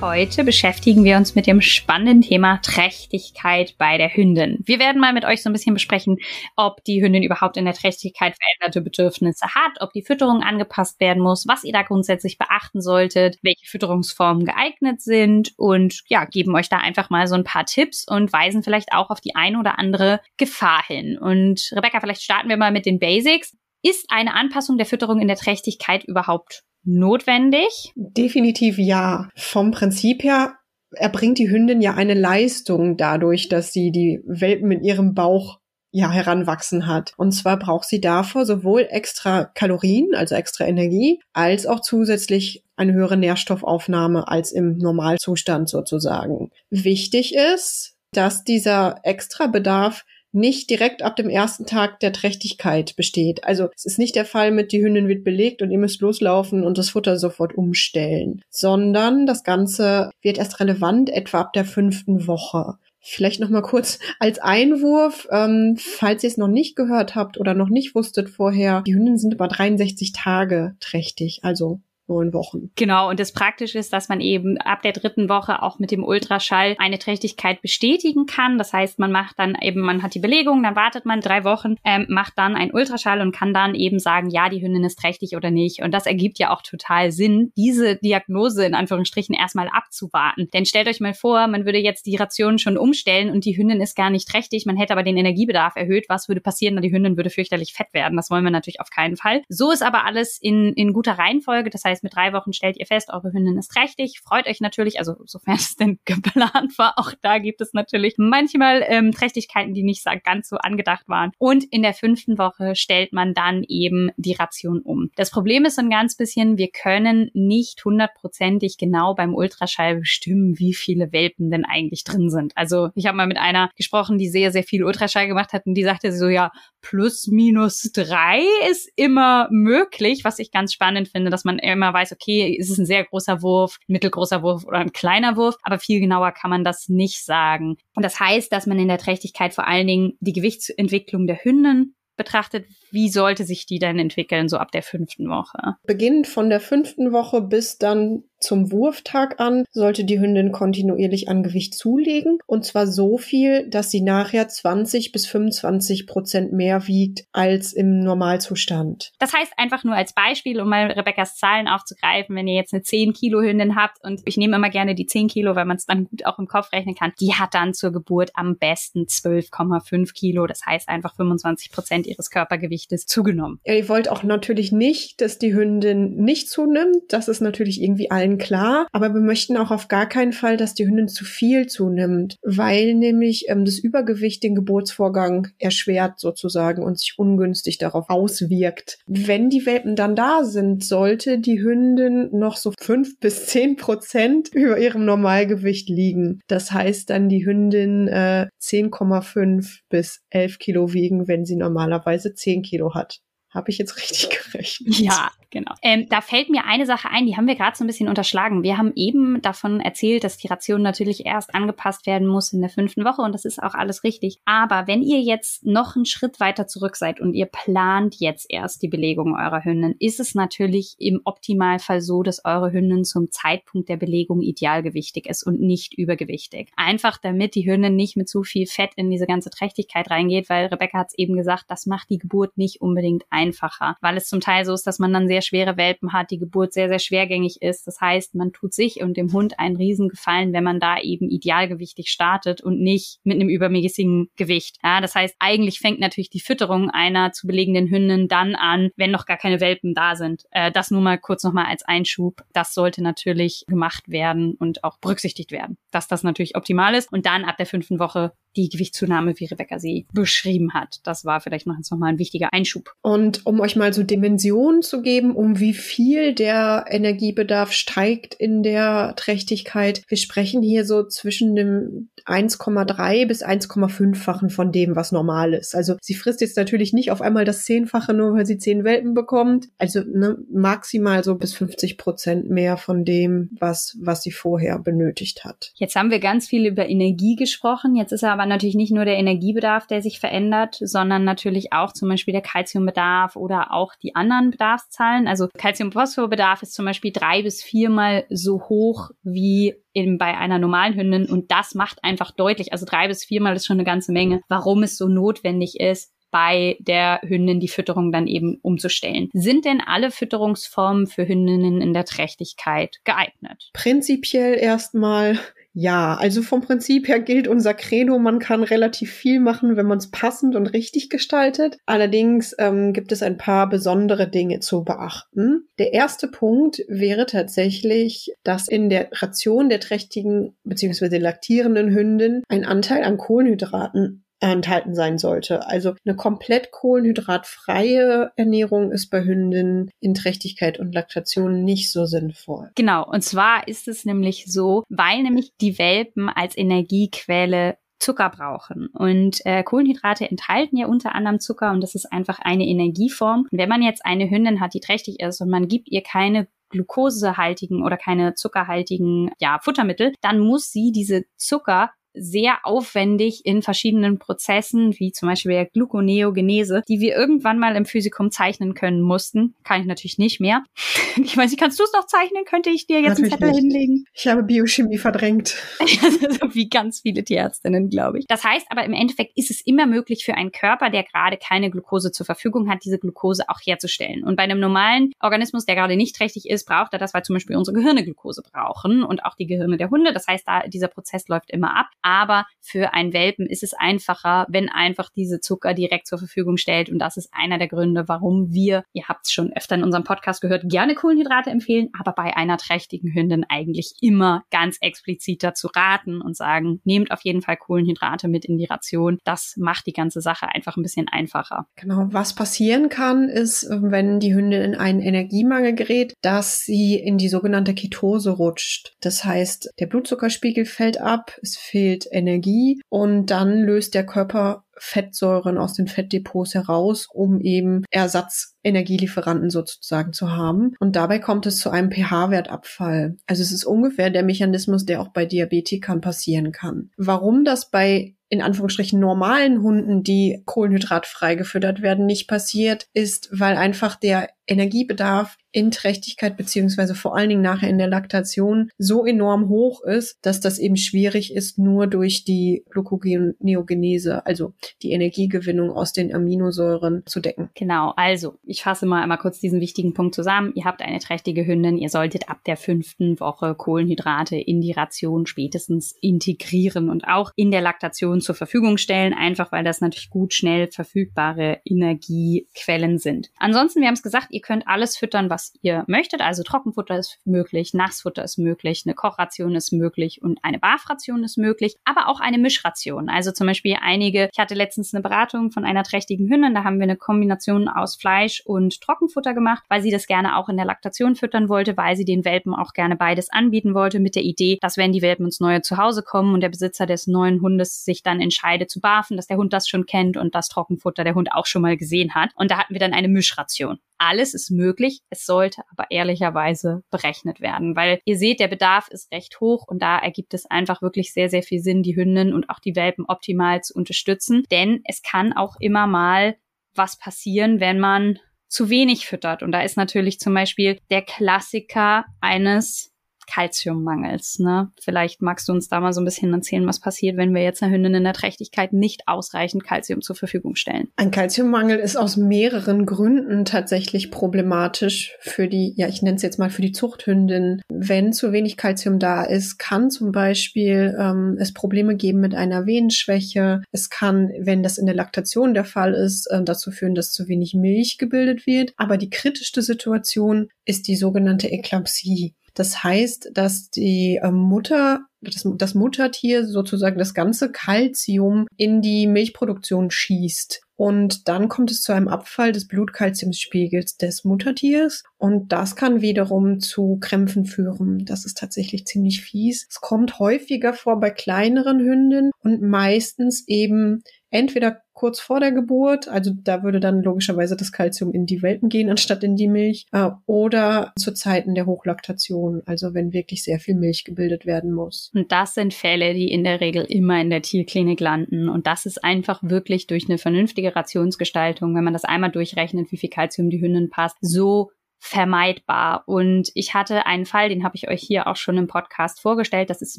Heute beschäftigen wir uns mit dem spannenden Thema Trächtigkeit bei der Hündin. Wir werden mal mit euch so ein bisschen besprechen, ob die Hündin überhaupt in der Trächtigkeit veränderte Bedürfnisse hat, ob die Fütterung angepasst werden muss, was ihr da grundsätzlich beachten solltet, welche Fütterungsformen geeignet sind und ja, geben euch da einfach mal so ein paar Tipps und weisen vielleicht auch auf die eine oder andere Gefahr hin. Und Rebecca, vielleicht starten wir mal mit den Basics. Ist eine Anpassung der Fütterung in der Trächtigkeit überhaupt notwendig? Definitiv ja. Vom Prinzip her erbringt die Hündin ja eine Leistung dadurch, dass sie die Welpen in ihrem Bauch ja heranwachsen hat. Und zwar braucht sie davor sowohl extra Kalorien, also extra Energie, als auch zusätzlich eine höhere Nährstoffaufnahme als im Normalzustand sozusagen. Wichtig ist, dass dieser Extrabedarf nicht direkt ab dem ersten Tag der Trächtigkeit besteht. Also es ist nicht der Fall mit, die Hündin wird belegt und ihr müsst loslaufen und das Futter sofort umstellen, sondern das Ganze wird erst relevant etwa ab der fünften Woche. Vielleicht noch mal kurz als Einwurf, ähm, falls ihr es noch nicht gehört habt oder noch nicht wusstet vorher, die Hündinnen sind über 63 Tage trächtig, also neun Wochen. Genau, und das Praktische ist, dass man eben ab der dritten Woche auch mit dem Ultraschall eine Trächtigkeit bestätigen kann. Das heißt, man macht dann eben, man hat die Belegung, dann wartet man drei Wochen, ähm, macht dann einen Ultraschall und kann dann eben sagen, ja, die Hündin ist trächtig oder nicht. Und das ergibt ja auch total Sinn, diese Diagnose in Anführungsstrichen erstmal abzuwarten. Denn stellt euch mal vor, man würde jetzt die Ration schon umstellen und die Hündin ist gar nicht trächtig, man hätte aber den Energiebedarf erhöht. Was würde passieren? Na, die Hündin würde fürchterlich fett werden. Das wollen wir natürlich auf keinen Fall. So ist aber alles in, in guter Reihenfolge. Das heißt, heißt, mit drei Wochen stellt ihr fest, eure Hündin ist trächtig. Freut euch natürlich, also sofern es denn geplant war. Auch da gibt es natürlich manchmal ähm, Trächtigkeiten, die nicht ganz so angedacht waren. Und in der fünften Woche stellt man dann eben die Ration um. Das Problem ist ein ganz bisschen, wir können nicht hundertprozentig genau beim Ultraschall bestimmen, wie viele Welpen denn eigentlich drin sind. Also ich habe mal mit einer gesprochen, die sehr, sehr viel Ultraschall gemacht hat und die sagte so, ja, plus minus drei ist immer möglich, was ich ganz spannend finde, dass man immer weiß, okay, ist es ein sehr großer Wurf, ein mittelgroßer Wurf oder ein kleiner Wurf, aber viel genauer kann man das nicht sagen. Und das heißt, dass man in der Trächtigkeit vor allen Dingen die Gewichtsentwicklung der Hünden betrachtet, wie sollte sich die dann entwickeln, so ab der fünften Woche? Beginnend von der fünften Woche bis dann zum Wurftag an sollte die Hündin kontinuierlich an Gewicht zulegen und zwar so viel, dass sie nachher 20 bis 25 Prozent mehr wiegt als im Normalzustand. Das heißt einfach nur als Beispiel, um mal Rebecca's Zahlen aufzugreifen, wenn ihr jetzt eine 10 Kilo Hündin habt und ich nehme immer gerne die 10 Kilo, weil man es dann gut auch im Kopf rechnen kann, die hat dann zur Geburt am besten 12,5 Kilo. Das heißt einfach 25 Prozent ihres Körpergewichtes zugenommen. Ja, ihr wollt auch natürlich nicht, dass die Hündin nicht zunimmt. Das ist natürlich irgendwie allen allen klar. Aber wir möchten auch auf gar keinen Fall, dass die Hündin zu viel zunimmt, weil nämlich ähm, das Übergewicht den Geburtsvorgang erschwert sozusagen und sich ungünstig darauf auswirkt. Wenn die Welpen dann da sind, sollte die Hündin noch so fünf bis zehn Prozent über ihrem Normalgewicht liegen. Das heißt dann die Hündin äh, 10,5 bis 11 Kilo wiegen, wenn sie normalerweise 10 Kilo hat. Habe ich jetzt richtig gerechnet? Ja, Genau. Ähm, da fällt mir eine Sache ein, die haben wir gerade so ein bisschen unterschlagen. Wir haben eben davon erzählt, dass die Ration natürlich erst angepasst werden muss in der fünften Woche und das ist auch alles richtig. Aber wenn ihr jetzt noch einen Schritt weiter zurück seid und ihr plant jetzt erst die Belegung eurer Hündin, ist es natürlich im Optimalfall so, dass eure Hündin zum Zeitpunkt der Belegung idealgewichtig ist und nicht übergewichtig. Einfach damit die Hündin nicht mit zu viel Fett in diese ganze Trächtigkeit reingeht, weil Rebecca hat es eben gesagt, das macht die Geburt nicht unbedingt einfacher, weil es zum Teil so ist, dass man dann sehr schwere Welpen hat, die Geburt sehr, sehr schwergängig ist. Das heißt, man tut sich und dem Hund einen Riesengefallen, wenn man da eben idealgewichtig startet und nicht mit einem übermäßigen Gewicht. Ja, das heißt, eigentlich fängt natürlich die Fütterung einer zu belegenden Hündin dann an, wenn noch gar keine Welpen da sind. Äh, das nur mal kurz nochmal als Einschub. Das sollte natürlich gemacht werden und auch berücksichtigt werden, dass das natürlich optimal ist. Und dann ab der fünften Woche die Gewichtszunahme, wie Rebecca sie beschrieben hat. Das war vielleicht noch jetzt nochmal ein wichtiger Einschub. Und um euch mal so Dimensionen zu geben, um wie viel der Energiebedarf steigt in der Trächtigkeit. Wir sprechen hier so zwischen dem 1,3 bis 1,5-fachen von dem, was normal ist. Also sie frisst jetzt natürlich nicht auf einmal das Zehnfache, nur weil sie zehn Welpen bekommt. Also ne, maximal so bis 50 Prozent mehr von dem, was, was sie vorher benötigt hat. Jetzt haben wir ganz viel über Energie gesprochen. Jetzt ist aber natürlich nicht nur der Energiebedarf, der sich verändert, sondern natürlich auch zum Beispiel der Kalziumbedarf oder auch die anderen Bedarfszahlen. Also Calcium-Phosphor-Bedarf ist zum Beispiel drei bis viermal so hoch wie in, bei einer normalen Hündin und das macht einfach deutlich, also drei bis viermal ist schon eine ganze Menge, warum es so notwendig ist, bei der Hündin die Fütterung dann eben umzustellen. Sind denn alle Fütterungsformen für Hündinnen in der Trächtigkeit geeignet? Prinzipiell erstmal ja, also vom Prinzip her gilt unser Credo, man kann relativ viel machen, wenn man es passend und richtig gestaltet. Allerdings ähm, gibt es ein paar besondere Dinge zu beachten. Der erste Punkt wäre tatsächlich, dass in der Ration der trächtigen bzw. laktierenden Hündin ein Anteil an Kohlenhydraten enthalten sein sollte. Also eine komplett kohlenhydratfreie Ernährung ist bei Hündinnen in Trächtigkeit und Laktation nicht so sinnvoll. Genau, und zwar ist es nämlich so, weil nämlich die Welpen als Energiequelle Zucker brauchen. Und äh, Kohlenhydrate enthalten ja unter anderem Zucker und das ist einfach eine Energieform. Und wenn man jetzt eine Hündin hat, die trächtig ist und man gibt ihr keine glukosehaltigen oder keine zuckerhaltigen ja, Futtermittel, dann muss sie diese Zucker sehr aufwendig in verschiedenen Prozessen, wie zum Beispiel der Gluconeogenese, die wir irgendwann mal im Physikum zeichnen können mussten. Kann ich natürlich nicht mehr. Ich weiß nicht, kannst du es noch zeichnen? Könnte ich dir jetzt natürlich einen Zettel nicht. hinlegen? Ich habe Biochemie verdrängt. so wie ganz viele Tierärztinnen, glaube ich. Das heißt aber im Endeffekt ist es immer möglich für einen Körper, der gerade keine Glucose zur Verfügung hat, diese Glucose auch herzustellen. Und bei einem normalen Organismus, der gerade nicht trächtig ist, braucht er das, weil zum Beispiel unsere Gehirne Glucose brauchen und auch die Gehirne der Hunde. Das heißt, da dieser Prozess läuft immer ab aber für einen Welpen ist es einfacher, wenn einfach diese Zucker direkt zur Verfügung stellt. Und das ist einer der Gründe, warum wir, ihr habt es schon öfter in unserem Podcast gehört, gerne Kohlenhydrate empfehlen, aber bei einer trächtigen Hündin eigentlich immer ganz explizit dazu raten und sagen, nehmt auf jeden Fall Kohlenhydrate mit in die Ration. Das macht die ganze Sache einfach ein bisschen einfacher. Genau, was passieren kann, ist, wenn die Hündin in einen Energiemangel gerät, dass sie in die sogenannte Ketose rutscht. Das heißt, der Blutzuckerspiegel fällt ab, es fehlt entwickelt Energie und dann löst der Körper Fettsäuren aus den Fettdepots heraus, um eben Ersatzenergielieferanten sozusagen zu haben. Und dabei kommt es zu einem pH-Wertabfall. Also es ist ungefähr der Mechanismus, der auch bei Diabetikern passieren kann. Warum das bei in Anführungsstrichen normalen Hunden, die kohlenhydratfrei gefüttert werden, nicht passiert, ist, weil einfach der Energiebedarf in Trächtigkeit beziehungsweise vor allen Dingen nachher in der Laktation so enorm hoch ist, dass das eben schwierig ist, nur durch die Gluconeogenese, also die Energiegewinnung aus den Aminosäuren zu decken. Genau, also ich fasse mal einmal kurz diesen wichtigen Punkt zusammen. Ihr habt eine trächtige Hündin, ihr solltet ab der fünften Woche Kohlenhydrate in die Ration spätestens integrieren und auch in der Laktation zur Verfügung stellen, einfach weil das natürlich gut schnell verfügbare Energiequellen sind. Ansonsten, wir haben es gesagt, ihr könnt alles füttern, was ihr möchtet. Also Trockenfutter ist möglich, Nassfutter ist möglich, eine Kochration ist möglich und eine Barfration ist möglich, aber auch eine Mischration. Also zum Beispiel einige, ich hatte letztens eine Beratung von einer trächtigen Hündin, da haben wir eine Kombination aus Fleisch und Trockenfutter gemacht, weil sie das gerne auch in der Laktation füttern wollte, weil sie den Welpen auch gerne beides anbieten wollte, mit der Idee, dass wenn die Welpen ins neue Zuhause kommen und der Besitzer des neuen Hundes sich dann entscheidet zu barfen, dass der Hund das schon kennt und das Trockenfutter der Hund auch schon mal gesehen hat. Und da hatten wir dann eine Mischration. Alles ist möglich, es sollte aber ehrlicherweise berechnet werden, weil ihr seht, der Bedarf ist recht hoch und da ergibt es einfach wirklich sehr, sehr viel Sinn, die Hündin und auch die Welpen optimal zu unterstützen, denn es kann auch immer mal was passieren, wenn man zu wenig füttert. Und da ist natürlich zum Beispiel der Klassiker eines Kalziummangels. Ne? Vielleicht magst du uns da mal so ein bisschen erzählen, was passiert, wenn wir jetzt einer Hündin in der Trächtigkeit nicht ausreichend Kalzium zur Verfügung stellen. Ein Kalziummangel ist aus mehreren Gründen tatsächlich problematisch für die, ja, ich nenne es jetzt mal für die Zuchthündin. Wenn zu wenig Kalzium da ist, kann zum Beispiel ähm, es Probleme geben mit einer Venenschwäche. Es kann, wenn das in der Laktation der Fall ist, äh, dazu führen, dass zu wenig Milch gebildet wird. Aber die kritischste Situation ist die sogenannte Eklampsie. Das heißt, dass die ähm, Mutter, das, das Muttertier sozusagen das ganze Kalzium in die Milchproduktion schießt. Und dann kommt es zu einem Abfall des Blutkalziumspiegels des Muttertiers. Und das kann wiederum zu Krämpfen führen. Das ist tatsächlich ziemlich fies. Es kommt häufiger vor bei kleineren Hünden und meistens eben Entweder kurz vor der Geburt, also da würde dann logischerweise das Kalzium in die Welpen gehen anstatt in die Milch, äh, oder zu Zeiten der Hochlaktation, also wenn wirklich sehr viel Milch gebildet werden muss. Und das sind Fälle, die in der Regel immer in der Tierklinik landen. Und das ist einfach wirklich durch eine vernünftige Rationsgestaltung, wenn man das einmal durchrechnet, wie viel Kalzium die Hündin passt, so vermeidbar. Und ich hatte einen Fall, den habe ich euch hier auch schon im Podcast vorgestellt. Das ist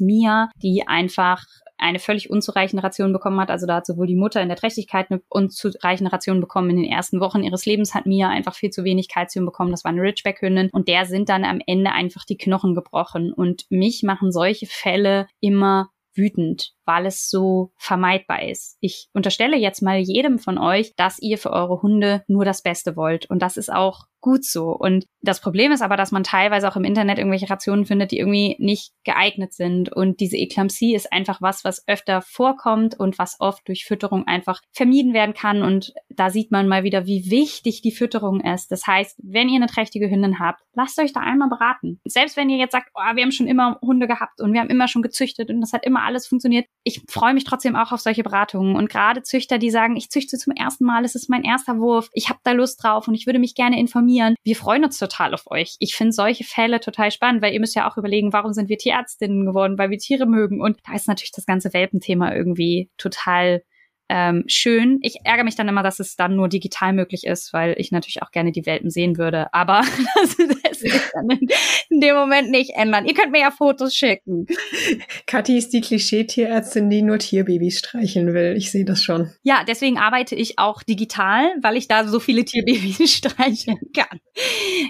Mia, die einfach eine völlig unzureichende Ration bekommen hat. Also da hat sowohl die Mutter in der Trächtigkeit eine unzureichende Ration bekommen. In den ersten Wochen ihres Lebens hat Mia einfach viel zu wenig Kalzium bekommen. Das war eine Ridgeback-Hündin. Und der sind dann am Ende einfach die Knochen gebrochen. Und mich machen solche Fälle immer wütend, weil es so vermeidbar ist. Ich unterstelle jetzt mal jedem von euch, dass ihr für eure Hunde nur das Beste wollt. Und das ist auch gut so. Und das Problem ist aber, dass man teilweise auch im Internet irgendwelche Rationen findet, die irgendwie nicht geeignet sind. Und diese Eklampsie ist einfach was, was öfter vorkommt und was oft durch Fütterung einfach vermieden werden kann. Und da sieht man mal wieder, wie wichtig die Fütterung ist. Das heißt, wenn ihr eine trächtige Hündin habt, lasst euch da einmal beraten. Selbst wenn ihr jetzt sagt, oh, wir haben schon immer Hunde gehabt und wir haben immer schon gezüchtet und das hat immer alles funktioniert. Ich freue mich trotzdem auch auf solche Beratungen. Und gerade Züchter, die sagen, ich züchte zum ersten Mal, es ist mein erster Wurf, ich habe da Lust drauf und ich würde mich gerne informieren. Wir freuen uns total auf euch. Ich finde solche Fälle total spannend, weil ihr müsst ja auch überlegen, warum sind wir Tierärztinnen geworden, weil wir Tiere mögen. Und da ist natürlich das ganze Welpenthema irgendwie total ähm, schön. Ich ärgere mich dann immer, dass es dann nur digital möglich ist, weil ich natürlich auch gerne die Welpen sehen würde. Aber das lässt sich dann in, in, dem Moment nicht ändern. Ihr könnt mir ja Fotos schicken. Kathi ist die Klischee-Tierärztin, die nur Tierbabys streicheln will. Ich sehe das schon. Ja, deswegen arbeite ich auch digital, weil ich da so viele Tierbabys streicheln kann.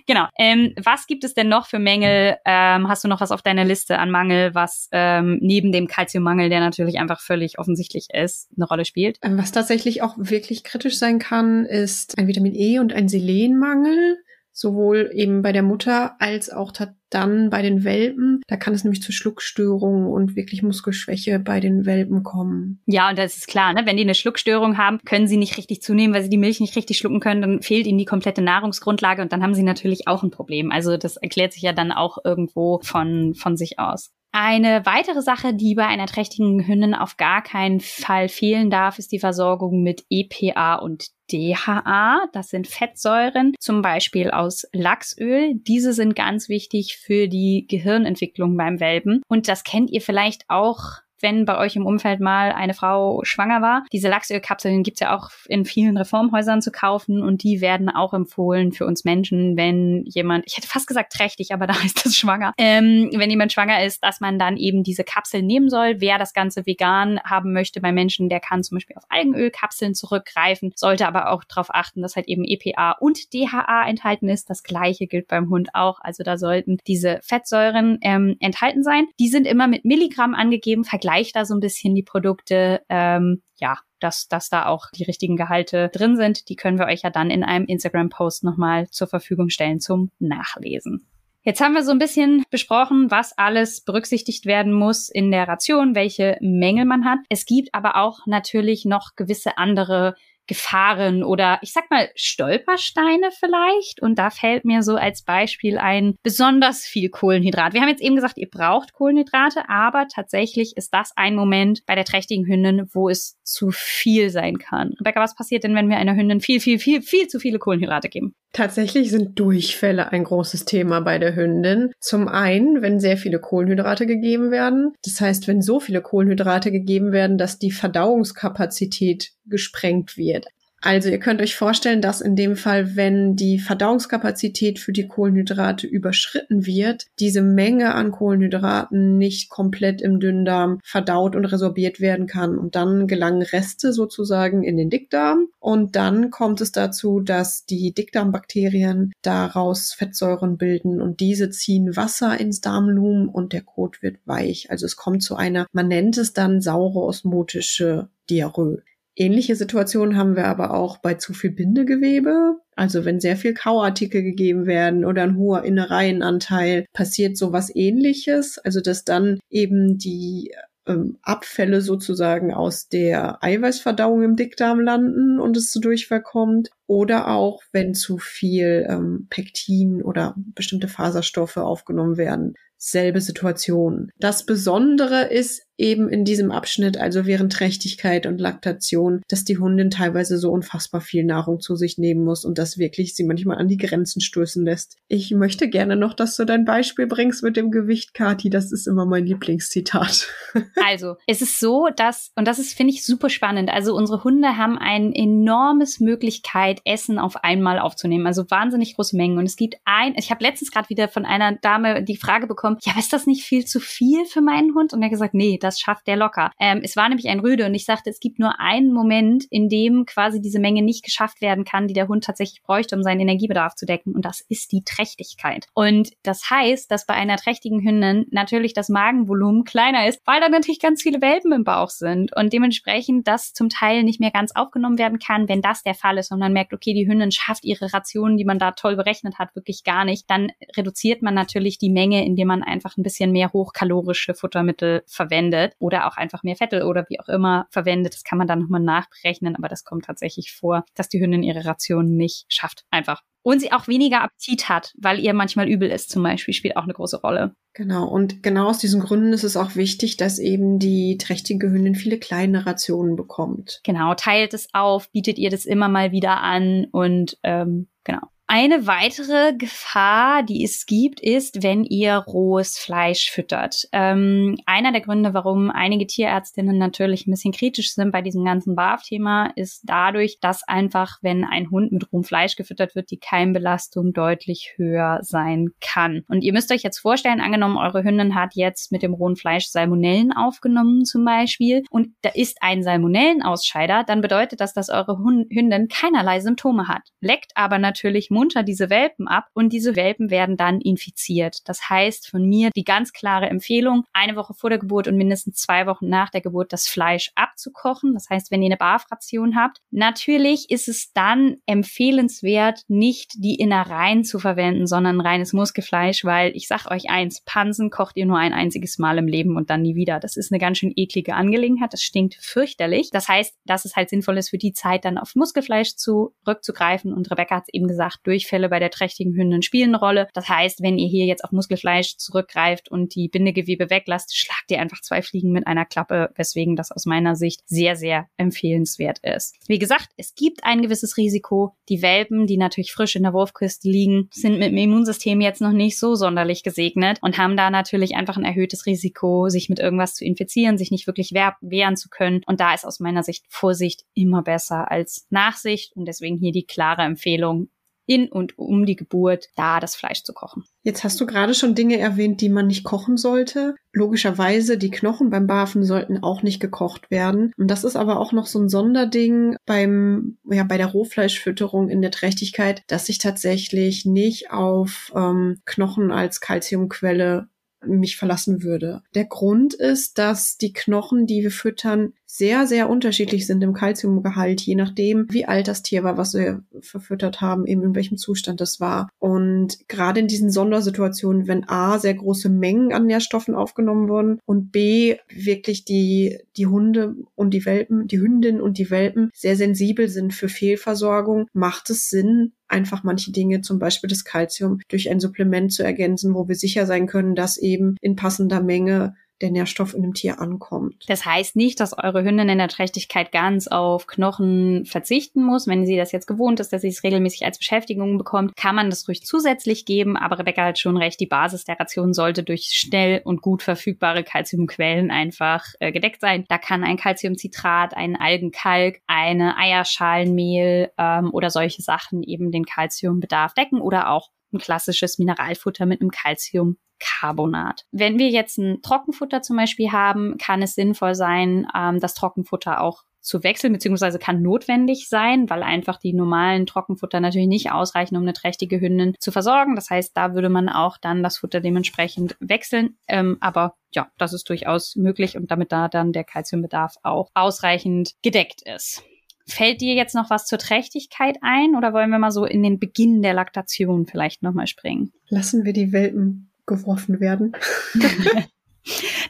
Genau. Ähm, was gibt es denn noch für Mängel? Ähm, hast du noch was auf deiner Liste an Mangel, was ähm, neben dem Kalziummangel, der natürlich einfach völlig offensichtlich ist, eine Rolle spielt? Spielt. Ähm, was tatsächlich auch wirklich kritisch sein kann, ist ein Vitamin E und ein Selenmangel sowohl eben bei der Mutter als auch dann bei den Welpen. Da kann es nämlich zu Schluckstörungen und wirklich Muskelschwäche bei den Welpen kommen. Ja, und das ist klar, ne? wenn die eine Schluckstörung haben, können sie nicht richtig zunehmen, weil sie die Milch nicht richtig schlucken können, dann fehlt ihnen die komplette Nahrungsgrundlage und dann haben sie natürlich auch ein Problem. Also das erklärt sich ja dann auch irgendwo von, von sich aus. Eine weitere Sache, die bei einer trächtigen Hündin auf gar keinen Fall fehlen darf, ist die Versorgung mit EPA und DHA. Das sind Fettsäuren, zum Beispiel aus Lachsöl. Diese sind ganz wichtig für die Gehirnentwicklung beim Welpen. Und das kennt ihr vielleicht auch wenn bei euch im Umfeld mal eine Frau schwanger war. Diese Lachsölkapseln gibt's ja auch in vielen Reformhäusern zu kaufen und die werden auch empfohlen für uns Menschen, wenn jemand, ich hätte fast gesagt trächtig, aber da heißt das schwanger, ähm, wenn jemand schwanger ist, dass man dann eben diese Kapseln nehmen soll. Wer das Ganze vegan haben möchte bei Menschen, der kann zum Beispiel auf Algenölkapseln zurückgreifen, sollte aber auch darauf achten, dass halt eben EPA und DHA enthalten ist. Das gleiche gilt beim Hund auch. Also da sollten diese Fettsäuren ähm, enthalten sein. Die sind immer mit Milligramm angegeben, vergleichbar vergleicht da so ein bisschen die Produkte. Ähm, ja, dass, dass da auch die richtigen Gehalte drin sind. Die können wir euch ja dann in einem Instagram-Post nochmal zur Verfügung stellen zum Nachlesen. Jetzt haben wir so ein bisschen besprochen, was alles berücksichtigt werden muss in der Ration, welche Mängel man hat. Es gibt aber auch natürlich noch gewisse andere Gefahren oder ich sag mal Stolpersteine vielleicht. Und da fällt mir so als Beispiel ein besonders viel Kohlenhydrat. Wir haben jetzt eben gesagt, ihr braucht Kohlenhydrate, aber tatsächlich ist das ein Moment bei der trächtigen Hündin, wo es zu viel sein kann. Rebecca, was passiert denn, wenn wir einer Hündin viel, viel, viel, viel zu viele Kohlenhydrate geben? Tatsächlich sind Durchfälle ein großes Thema bei der Hündin. Zum einen, wenn sehr viele Kohlenhydrate gegeben werden. Das heißt, wenn so viele Kohlenhydrate gegeben werden, dass die Verdauungskapazität gesprengt wird. Also ihr könnt euch vorstellen, dass in dem Fall, wenn die Verdauungskapazität für die Kohlenhydrate überschritten wird, diese Menge an Kohlenhydraten nicht komplett im Dünndarm verdaut und resorbiert werden kann. Und dann gelangen Reste sozusagen in den Dickdarm. Und dann kommt es dazu, dass die Dickdarmbakterien daraus Fettsäuren bilden und diese ziehen Wasser ins Darmlumen und der Kot wird weich. Also es kommt zu einer, man nennt es dann saure osmotische Diarrhoe. Ähnliche Situationen haben wir aber auch bei zu viel Bindegewebe. Also wenn sehr viel Kauartikel gegeben werden oder ein hoher Innereienanteil, passiert sowas ähnliches. Also dass dann eben die ähm, Abfälle sozusagen aus der Eiweißverdauung im Dickdarm landen und es zu Durchfall kommt. Oder auch, wenn zu viel ähm, Pektin oder bestimmte Faserstoffe aufgenommen werden. Selbe Situation. Das Besondere ist eben in diesem Abschnitt, also während Trächtigkeit und Laktation, dass die Hundin teilweise so unfassbar viel Nahrung zu sich nehmen muss und das wirklich sie manchmal an die Grenzen stößen lässt. Ich möchte gerne noch, dass du dein Beispiel bringst mit dem Gewicht, Kati. Das ist immer mein Lieblingszitat. also, es ist so, dass, und das ist, finde ich, super spannend. Also, unsere Hunde haben ein enormes Möglichkeit, Essen auf einmal aufzunehmen. Also wahnsinnig große Mengen. Und es gibt ein, ich habe letztens gerade wieder von einer Dame die Frage bekommen, ja, ist das nicht viel zu viel für meinen Hund? Und er hat gesagt, nee, das schafft der locker. Ähm, es war nämlich ein Rüde und ich sagte, es gibt nur einen Moment, in dem quasi diese Menge nicht geschafft werden kann, die der Hund tatsächlich bräuchte, um seinen Energiebedarf zu decken. Und das ist die Trächtigkeit. Und das heißt, dass bei einer trächtigen Hündin natürlich das Magenvolumen kleiner ist, weil da natürlich ganz viele Welpen im Bauch sind und dementsprechend das zum Teil nicht mehr ganz aufgenommen werden kann. Wenn das der Fall ist und man merkt, okay, die Hündin schafft ihre Rationen, die man da toll berechnet hat, wirklich gar nicht, dann reduziert man natürlich die Menge, indem man einfach ein bisschen mehr hochkalorische Futtermittel verwendet oder auch einfach mehr Fette oder wie auch immer verwendet. Das kann man dann nochmal nachberechnen, aber das kommt tatsächlich vor, dass die Hündin ihre Rationen nicht schafft. Einfach. Und sie auch weniger Appetit hat, weil ihr manchmal übel ist, zum Beispiel, spielt auch eine große Rolle. Genau, und genau aus diesen Gründen ist es auch wichtig, dass eben die trächtige Hündin viele kleine Rationen bekommt. Genau, teilt es auf, bietet ihr das immer mal wieder an und ähm, genau. Eine weitere Gefahr, die es gibt, ist, wenn ihr rohes Fleisch füttert. Ähm, einer der Gründe, warum einige Tierärztinnen natürlich ein bisschen kritisch sind bei diesem ganzen BAF-Thema, ist dadurch, dass einfach, wenn ein Hund mit rohem Fleisch gefüttert wird, die Keimbelastung deutlich höher sein kann. Und ihr müsst euch jetzt vorstellen, angenommen, eure Hündin hat jetzt mit dem rohen Fleisch Salmonellen aufgenommen zum Beispiel und da ist ein Salmonellenausscheider, dann bedeutet das, dass eure Hündin keinerlei Symptome hat. Leckt aber natürlich munter diese Welpen ab und diese Welpen werden dann infiziert. Das heißt von mir die ganz klare Empfehlung, eine Woche vor der Geburt und mindestens zwei Wochen nach der Geburt das Fleisch abzukochen. Das heißt, wenn ihr eine Barfration habt, natürlich ist es dann empfehlenswert, nicht die Innereien zu verwenden, sondern reines Muskelfleisch, weil ich sag euch eins, Pansen kocht ihr nur ein einziges Mal im Leben und dann nie wieder. Das ist eine ganz schön eklige Angelegenheit. Das stinkt fürchterlich. Das heißt, dass es halt sinnvoll ist, für die Zeit dann auf Muskelfleisch zurückzugreifen. Und Rebecca hat es eben gesagt, Durchfälle bei der trächtigen Hündin spielen eine Rolle. Das heißt, wenn ihr hier jetzt auf Muskelfleisch zurückgreift und die Bindegewebe weglasst, schlagt ihr einfach zwei Fliegen mit einer Klappe, weswegen das aus meiner Sicht sehr, sehr empfehlenswert ist. Wie gesagt, es gibt ein gewisses Risiko. Die Welpen, die natürlich frisch in der Wurfküste liegen, sind mit dem Immunsystem jetzt noch nicht so sonderlich gesegnet und haben da natürlich einfach ein erhöhtes Risiko, sich mit irgendwas zu infizieren, sich nicht wirklich wehren zu können. Und da ist aus meiner Sicht Vorsicht immer besser als Nachsicht und deswegen hier die klare Empfehlung, in und um die Geburt da das Fleisch zu kochen. Jetzt hast du gerade schon Dinge erwähnt, die man nicht kochen sollte. Logischerweise, die Knochen beim Barfen sollten auch nicht gekocht werden. Und das ist aber auch noch so ein Sonderding beim, ja, bei der Rohfleischfütterung in der Trächtigkeit, dass sich tatsächlich nicht auf ähm, Knochen als Kalziumquelle mich verlassen würde. Der Grund ist, dass die Knochen, die wir füttern, sehr, sehr unterschiedlich sind im Kalziumgehalt, je nachdem, wie alt das Tier war, was wir verfüttert haben, eben in welchem Zustand das war. Und gerade in diesen Sondersituationen, wenn A, sehr große Mengen an Nährstoffen aufgenommen wurden und B, wirklich die, die Hunde und die Welpen, die Hündin und die Welpen sehr sensibel sind für Fehlversorgung, macht es Sinn, einfach manche Dinge, zum Beispiel das Kalzium, durch ein Supplement zu ergänzen, wo wir sicher sein können, dass eben in passender Menge der Nährstoff in dem Tier ankommt. Das heißt nicht, dass eure Hündin in der Trächtigkeit ganz auf Knochen verzichten muss. Wenn sie das jetzt gewohnt ist, dass sie es regelmäßig als Beschäftigung bekommt, kann man das ruhig zusätzlich geben. Aber Rebecca hat schon recht, die Basis der Ration sollte durch schnell und gut verfügbare Kalziumquellen einfach äh, gedeckt sein. Da kann ein Kalziumcitrat, ein Algenkalk, eine Eierschalenmehl ähm, oder solche Sachen eben den Kalziumbedarf decken oder auch ein klassisches Mineralfutter mit einem Calcium Carbonat. Wenn wir jetzt ein Trockenfutter zum Beispiel haben, kann es sinnvoll sein, ähm, das Trockenfutter auch zu wechseln, beziehungsweise kann notwendig sein, weil einfach die normalen Trockenfutter natürlich nicht ausreichen, um eine trächtige Hündin zu versorgen. Das heißt, da würde man auch dann das Futter dementsprechend wechseln. Ähm, aber ja, das ist durchaus möglich und damit da dann der Kalziumbedarf auch ausreichend gedeckt ist. Fällt dir jetzt noch was zur Trächtigkeit ein oder wollen wir mal so in den Beginn der Laktation vielleicht nochmal springen? Lassen wir die Welpen geworfen werden.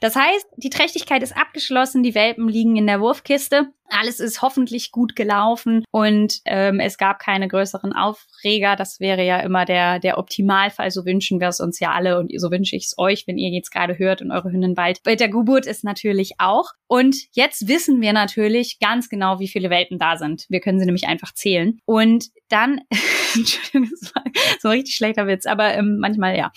Das heißt, die Trächtigkeit ist abgeschlossen, die Welpen liegen in der Wurfkiste. Alles ist hoffentlich gut gelaufen und ähm, es gab keine größeren Aufreger. Das wäre ja immer der, der Optimalfall. So wünschen wir es uns ja alle und so wünsche ich es euch, wenn ihr jetzt gerade hört und eure Hündin bald bei der Geburt ist natürlich auch. Und jetzt wissen wir natürlich ganz genau, wie viele Welpen da sind. Wir können sie nämlich einfach zählen. Und dann, Entschuldigung, das war so ein richtig schlechter Witz, aber ähm, manchmal ja.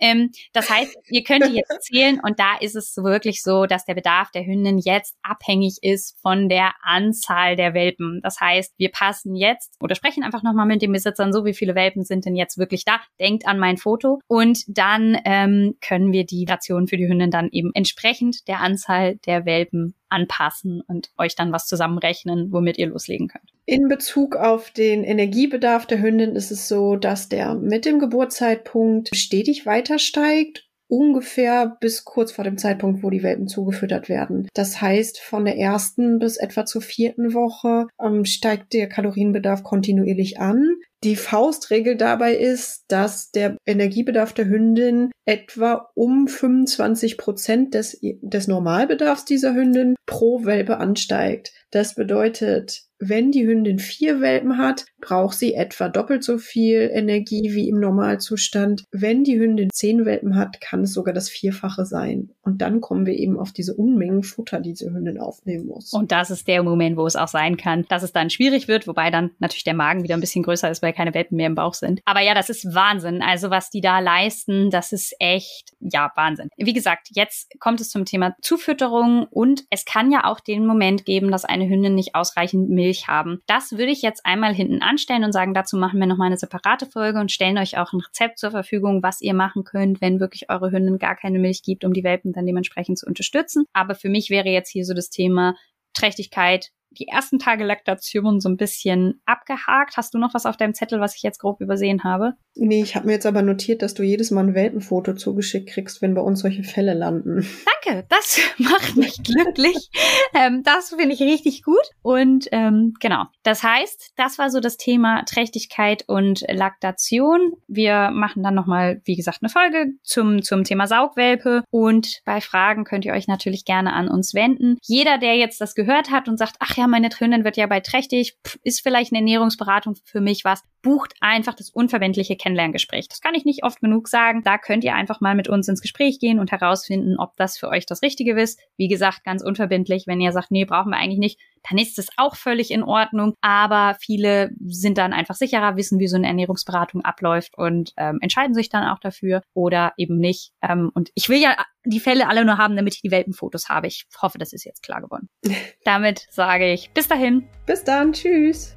Ähm, das heißt, ihr könnt die jetzt zählen und da ist es wirklich so, dass der Bedarf der Hündin jetzt abhängig ist von der Anzahl der Welpen. Das heißt, wir passen jetzt oder sprechen einfach nochmal mit den Besitzern so, wie viele Welpen sind denn jetzt wirklich da. Denkt an mein Foto und dann ähm, können wir die Ration für die Hündin dann eben entsprechend der Anzahl der Welpen anpassen und euch dann was zusammenrechnen, womit ihr loslegen könnt. In Bezug auf den Energiebedarf der Hündin ist es so, dass der mit dem Geburtszeitpunkt stetig weiter steigt ungefähr bis kurz vor dem Zeitpunkt, wo die Welpen zugefüttert werden. Das heißt, von der ersten bis etwa zur vierten Woche ähm, steigt der Kalorienbedarf kontinuierlich an. Die Faustregel dabei ist, dass der Energiebedarf der Hündin etwa um 25 Prozent des, des Normalbedarfs dieser Hündin pro Welpe ansteigt. Das bedeutet, wenn die Hündin vier Welpen hat, braucht sie etwa doppelt so viel Energie wie im Normalzustand. Wenn die Hündin zehn Welpen hat, kann es sogar das Vierfache sein. Und dann kommen wir eben auf diese Unmengen Futter, die diese Hündin aufnehmen muss. Und das ist der Moment, wo es auch sein kann, dass es dann schwierig wird, wobei dann natürlich der Magen wieder ein bisschen größer ist, weil keine Welpen mehr im Bauch sind. Aber ja, das ist Wahnsinn. Also was die da leisten, das ist echt, ja, Wahnsinn. Wie gesagt, jetzt kommt es zum Thema Zufütterung und es kann ja auch den Moment geben, dass eine Hündin nicht ausreichend Milch haben. Das würde ich jetzt einmal hinten anstellen und sagen, dazu machen wir nochmal eine separate Folge und stellen euch auch ein Rezept zur Verfügung, was ihr machen könnt, wenn wirklich eure Hündin gar keine Milch gibt, um die Welpen dann dementsprechend zu unterstützen. Aber für mich wäre jetzt hier so das Thema Trächtigkeit, die ersten Tage Laktation so ein bisschen abgehakt. Hast du noch was auf deinem Zettel, was ich jetzt grob übersehen habe? Nee, ich habe mir jetzt aber notiert, dass du jedes Mal ein Welpenfoto zugeschickt kriegst, wenn bei uns solche Fälle landen. Danke, das macht mich glücklich. ähm, das finde ich richtig gut. Und ähm, genau, das heißt, das war so das Thema Trächtigkeit und Laktation. Wir machen dann nochmal, wie gesagt, eine Folge zum, zum Thema Saugwelpe. Und bei Fragen könnt ihr euch natürlich gerne an uns wenden. Jeder, der jetzt das gehört hat und sagt, ach ja, meine Hündin wird ja bei trächtig, ist vielleicht eine Ernährungsberatung für mich was, bucht einfach das unverbindliche Kennenlerngespräch. Das kann ich nicht oft genug sagen. Da könnt ihr einfach mal mit uns ins Gespräch gehen und herausfinden, ob das für euch das Richtige ist. Wie gesagt, ganz unverbindlich. Wenn ihr sagt, nee, brauchen wir eigentlich nicht, dann ist es auch völlig in Ordnung. Aber viele sind dann einfach sicherer, wissen, wie so eine Ernährungsberatung abläuft und ähm, entscheiden sich dann auch dafür oder eben nicht. Ähm, und ich will ja die Fälle alle nur haben, damit ich die Welpenfotos habe. Ich hoffe, das ist jetzt klar geworden. Damit sage ich bis dahin. Bis dann. Tschüss.